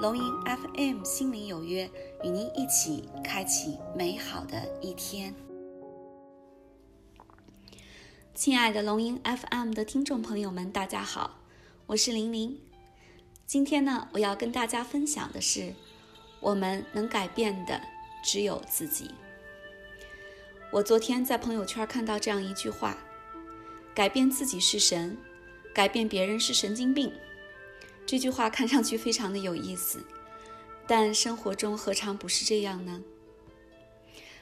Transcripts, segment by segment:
龙吟 FM 心灵有约，与您一起开启美好的一天。亲爱的龙吟 FM 的听众朋友们，大家好，我是玲玲。今天呢，我要跟大家分享的是，我们能改变的只有自己。我昨天在朋友圈看到这样一句话：“改变自己是神，改变别人是神经病。”这句话看上去非常的有意思，但生活中何尝不是这样呢？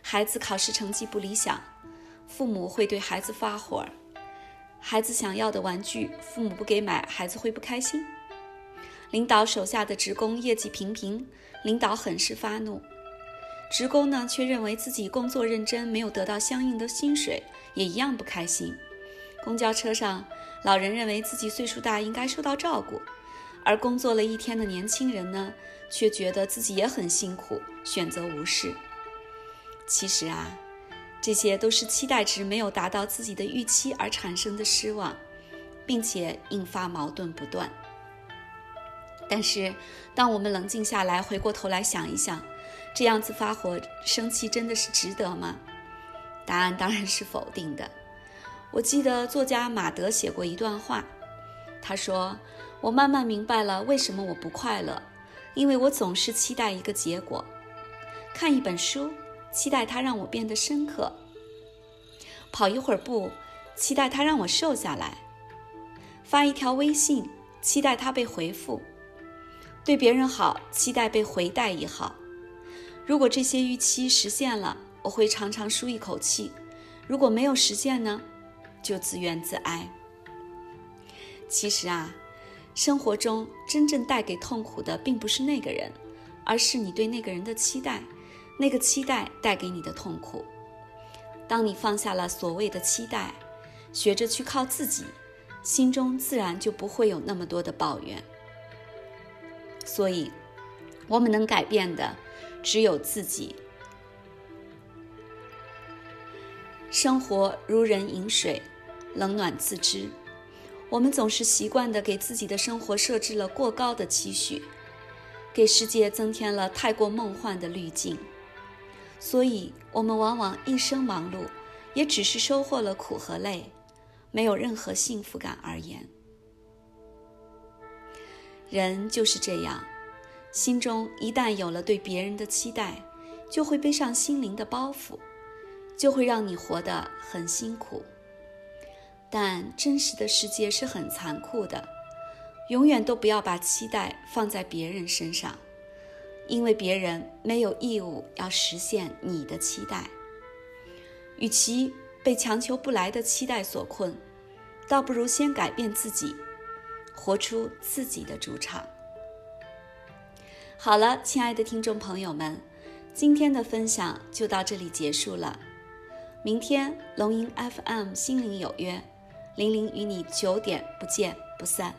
孩子考试成绩不理想，父母会对孩子发火；孩子想要的玩具，父母不给买，孩子会不开心。领导手下的职工业绩平平，领导很是发怒，职工呢却认为自己工作认真，没有得到相应的薪水，也一样不开心。公交车上，老人认为自己岁数大，应该受到照顾。而工作了一天的年轻人呢，却觉得自己也很辛苦，选择无视。其实啊，这些都是期待值没有达到自己的预期而产生的失望，并且引发矛盾不断。但是，当我们冷静下来，回过头来想一想，这样子发火生气真的是值得吗？答案当然是否定的。我记得作家马德写过一段话，他说。我慢慢明白了为什么我不快乐，因为我总是期待一个结果。看一本书，期待它让我变得深刻；跑一会儿步，期待它让我瘦下来；发一条微信，期待它被回复；对别人好，期待被回带一好。如果这些预期实现了，我会常常舒一口气；如果没有实现呢，就自怨自哀。其实啊。生活中真正带给痛苦的，并不是那个人，而是你对那个人的期待，那个期待带给你的痛苦。当你放下了所谓的期待，学着去靠自己，心中自然就不会有那么多的抱怨。所以，我们能改变的只有自己。生活如人饮水，冷暖自知。我们总是习惯地给自己的生活设置了过高的期许，给世界增添了太过梦幻的滤镜，所以，我们往往一生忙碌，也只是收获了苦和累，没有任何幸福感而言。人就是这样，心中一旦有了对别人的期待，就会背上心灵的包袱，就会让你活得很辛苦。但真实的世界是很残酷的，永远都不要把期待放在别人身上，因为别人没有义务要实现你的期待。与其被强求不来的期待所困，倒不如先改变自己，活出自己的主场。好了，亲爱的听众朋友们，今天的分享就到这里结束了。明天龙吟 FM 心灵有约。玲玲与你九点不见不散。